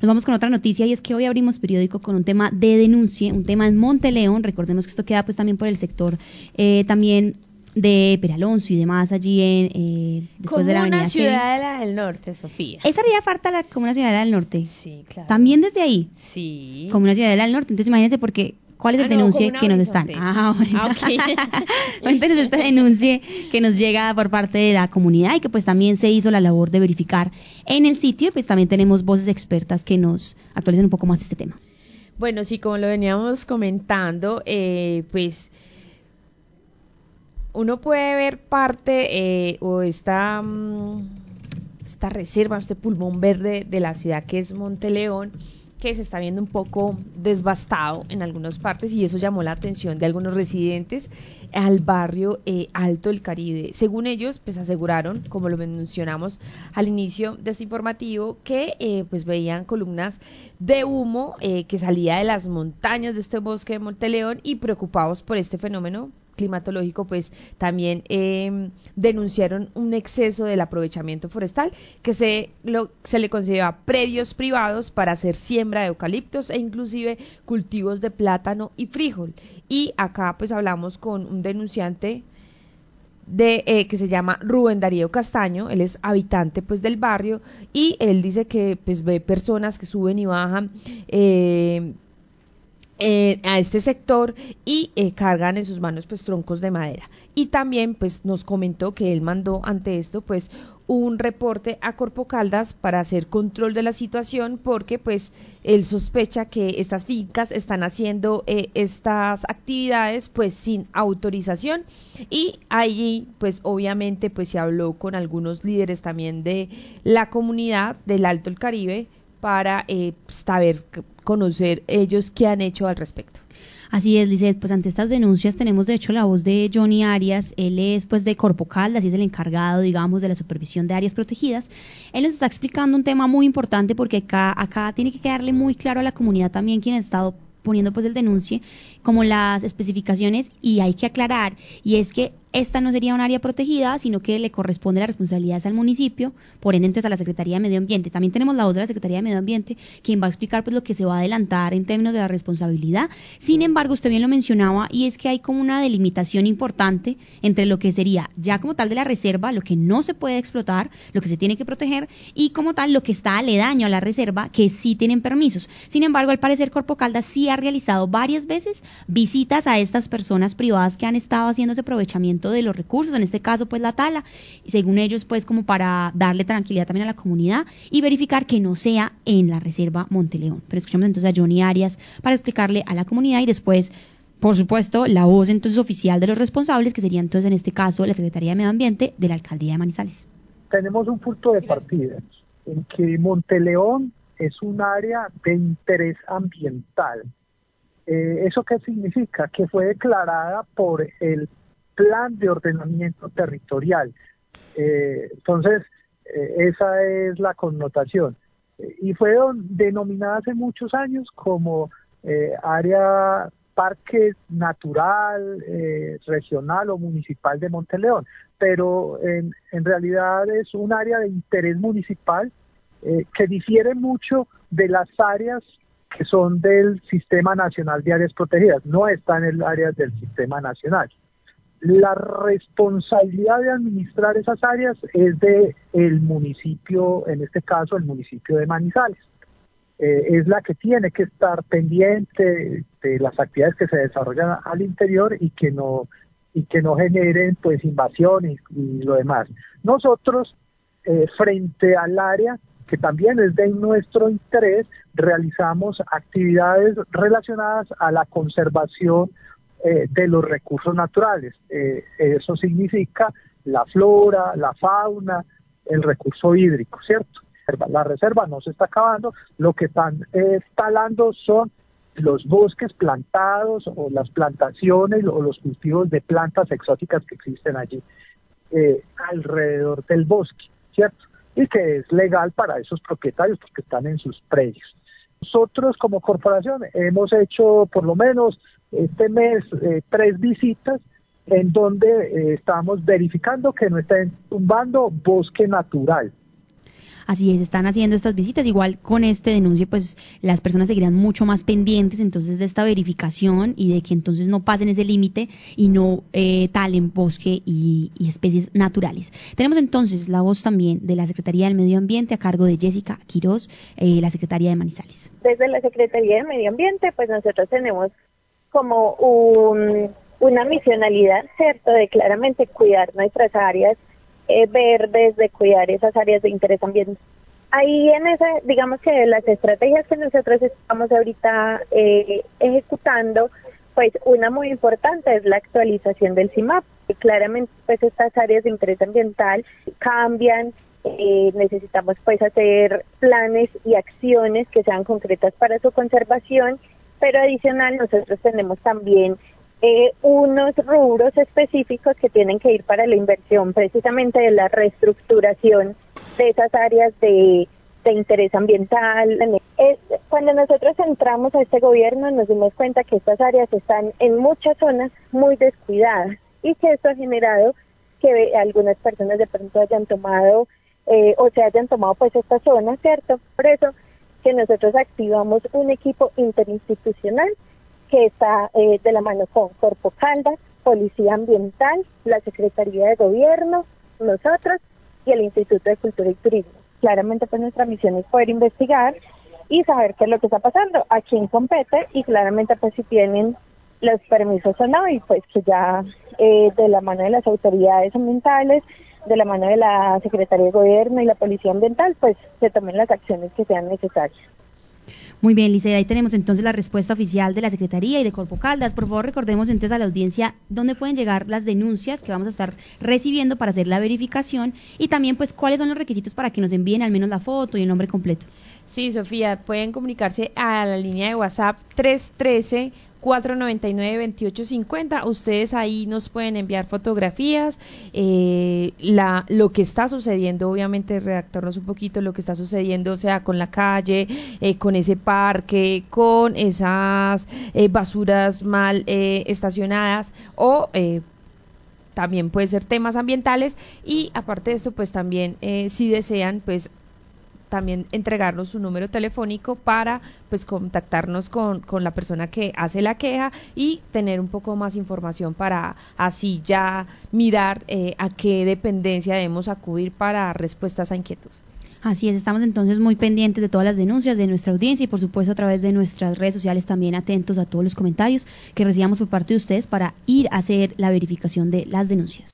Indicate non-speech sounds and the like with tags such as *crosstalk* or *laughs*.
Nos vamos con otra noticia y es que hoy abrimos periódico con un tema de denuncia, un tema en Monteleón. Recordemos que esto queda pues también por el sector eh, también de Peralonso y demás allí en eh, después de la avenida Ciudadela del Norte, Sofía. Esa haría falta la Comuna Ciudadela del Norte. Sí, claro. También desde ahí. Sí. Comuna Ciudadela del Norte. Entonces imagínense porque ¿Cuál es el ah, denuncie que nos están? Ah, bueno. Ah, Cuéntenos *laughs* esta denuncia que nos llega por parte de la comunidad y que pues también se hizo la labor de verificar en el sitio. Pues también tenemos voces expertas que nos actualizan un poco más este tema. Bueno, sí, como lo veníamos comentando, eh, pues uno puede ver parte eh, o esta, mm, esta reserva, este pulmón verde de la ciudad que es Monteleón que se está viendo un poco desbastado en algunas partes y eso llamó la atención de algunos residentes al barrio eh, Alto del Caribe. Según ellos, pues aseguraron, como lo mencionamos al inicio de este informativo, que eh, pues veían columnas de humo que salía de las montañas de este bosque de Monteleón y preocupados por este fenómeno climatológico, pues también em, denunciaron un exceso del aprovechamiento forestal que se, lo, se le considera predios privados para hacer siembra de eucaliptos e inclusive cultivos de plátano y frijol. Y acá pues hablamos con un denunciante de eh, que se llama Rubén Darío Castaño, él es habitante pues del barrio y él dice que pues ve personas que suben y bajan eh, eh, a este sector y eh, cargan en sus manos pues troncos de madera. Y también pues nos comentó que él mandó ante esto pues un reporte a Corpo Caldas para hacer control de la situación porque pues él sospecha que estas fincas están haciendo eh, estas actividades pues sin autorización y allí pues obviamente pues se habló con algunos líderes también de la comunidad del Alto el Caribe para eh, saber, conocer ellos qué han hecho al respecto. Así es, Lizeth, pues ante estas denuncias tenemos de hecho la voz de Johnny Arias, él es pues de Corpo Caldas y es el encargado, digamos, de la supervisión de áreas protegidas. Él nos está explicando un tema muy importante porque acá, acá tiene que quedarle muy claro a la comunidad también quien ha estado poniendo pues el denuncie como las especificaciones y hay que aclarar y es que esta no sería un área protegida, sino que le corresponde la responsabilidad al municipio, por ende entonces a la Secretaría de Medio Ambiente. También tenemos la voz de la Secretaría de Medio Ambiente, quien va a explicar pues lo que se va a adelantar en términos de la responsabilidad. Sin embargo, usted bien lo mencionaba, y es que hay como una delimitación importante entre lo que sería ya como tal de la reserva, lo que no se puede explotar, lo que se tiene que proteger, y como tal lo que está aledaño a la reserva, que sí tienen permisos. Sin embargo, al parecer Corpo Caldas sí ha realizado varias veces visitas a estas personas privadas que han estado haciendo ese aprovechamiento de los recursos, en este caso pues la tala, y según ellos pues como para darle tranquilidad también a la comunidad y verificar que no sea en la reserva Monteleón. Pero escuchamos entonces a Johnny Arias para explicarle a la comunidad y después por supuesto, la voz entonces oficial de los responsables, que sería entonces en este caso la Secretaría de Medio Ambiente de la Alcaldía de Manizales. Tenemos un punto de partida en que Monteleón es un área de interés ambiental. Eh, ¿Eso qué significa? Que fue declarada por el plan de ordenamiento territorial. Eh, entonces, eh, esa es la connotación. y fue denominada hace muchos años como eh, área parque natural, regional o municipal de Monteleón, pero en, en, realidad es un área de interés municipal que difiere mucho de las áreas que son del Sistema Nacional de Áreas Protegidas, no está en el área del Sistema Nacional. La responsabilidad de administrar esas áreas es de el municipio, en este caso el municipio de Manizales. Eh, es la que tiene que estar pendiente de las actividades que se desarrollan al interior y que no y que no generen pues invasiones y lo demás. Nosotros eh, frente al área que también es de nuestro interés, realizamos actividades relacionadas a la conservación eh, de los recursos naturales. Eh, eso significa la flora, la fauna, el recurso hídrico, ¿cierto? La reserva no se está acabando, lo que están eh, talando son los bosques plantados o las plantaciones o los cultivos de plantas exóticas que existen allí alrededor del bosque, ¿cierto? Y que es legal para esos propietarios porque están en sus predios. Nosotros como corporación hemos hecho por lo menos este mes eh, tres visitas en donde eh, estamos verificando que no estén tumbando bosque natural. Así es, están haciendo estas visitas. Igual con este denuncio, pues las personas seguirán mucho más pendientes entonces de esta verificación y de que entonces no pasen ese límite y no eh, talen bosque y, especies naturales. Tenemos entonces la voz también de la Secretaría del Medio Ambiente a cargo de Jessica Quiroz, eh, la Secretaría de Manizales. Desde la Secretaría de Medio Ambiente, pues nosotros tenemos como un, una misionalidad, ¿cierto?, de claramente cuidar nuestras áreas eh, verdes, de cuidar esas áreas de interés ambiental. Ahí en ese, digamos que las estrategias que nosotros estamos ahorita eh, ejecutando, pues una muy importante es la actualización del CIMAP. Claramente, pues estas áreas de interés ambiental cambian, eh, necesitamos pues hacer planes y acciones que sean concretas para su conservación, pero adicional nosotros tenemos también eh, unos rubros específicos que tienen que ir para la inversión precisamente de la reestructuración de esas áreas de, de interés ambiental. cuando nosotros entramos a este gobierno nos dimos cuenta que estas áreas están en muchas zonas muy descuidadas y que esto ha generado que algunas personas de pronto hayan tomado eh, o se hayan tomado pues esta zona, ¿cierto? Por eso que nosotros activamos un equipo interinstitucional que está eh, de la mano con Corpo Caldas, Policía Ambiental, la Secretaría de Gobierno, nosotros y el Instituto de Cultura y Turismo. Claramente pues nuestra misión es poder investigar y saber qué es lo que está pasando, a quién compete y claramente pues si tienen los permisos o no y pues que ya eh, de la mano de las autoridades ambientales de la mano de la Secretaría de Gobierno y la Policía Ambiental, pues se tomen las acciones que sean necesarias. Muy bien, Licea, ahí tenemos entonces la respuesta oficial de la Secretaría y de Corpo Caldas. Por favor, recordemos entonces a la audiencia dónde pueden llegar las denuncias que vamos a estar recibiendo para hacer la verificación y también pues cuáles son los requisitos para que nos envíen al menos la foto y el nombre completo. Sí, Sofía, pueden comunicarse a la línea de WhatsApp 313 499-2850. Ustedes ahí nos pueden enviar fotografías, eh, la, lo que está sucediendo, obviamente redactarnos un poquito lo que está sucediendo, sea, con la calle, eh, con ese parque, con esas eh, basuras mal estacionadas o también puede ser temas ambientales y aparte de esto pues también si desean pues también entregarnos su número telefónico para pues contactarnos con, con, la persona que hace la queja y tener un poco más información para así ya mirar eh, a qué dependencia debemos acudir para respuestas a inquietud. Así es, estamos entonces muy pendientes de todas las denuncias de nuestra audiencia y por supuesto a través de nuestras redes sociales también atentos a todos los comentarios que recibamos por parte de ustedes para ir a hacer la verificación de las denuncias.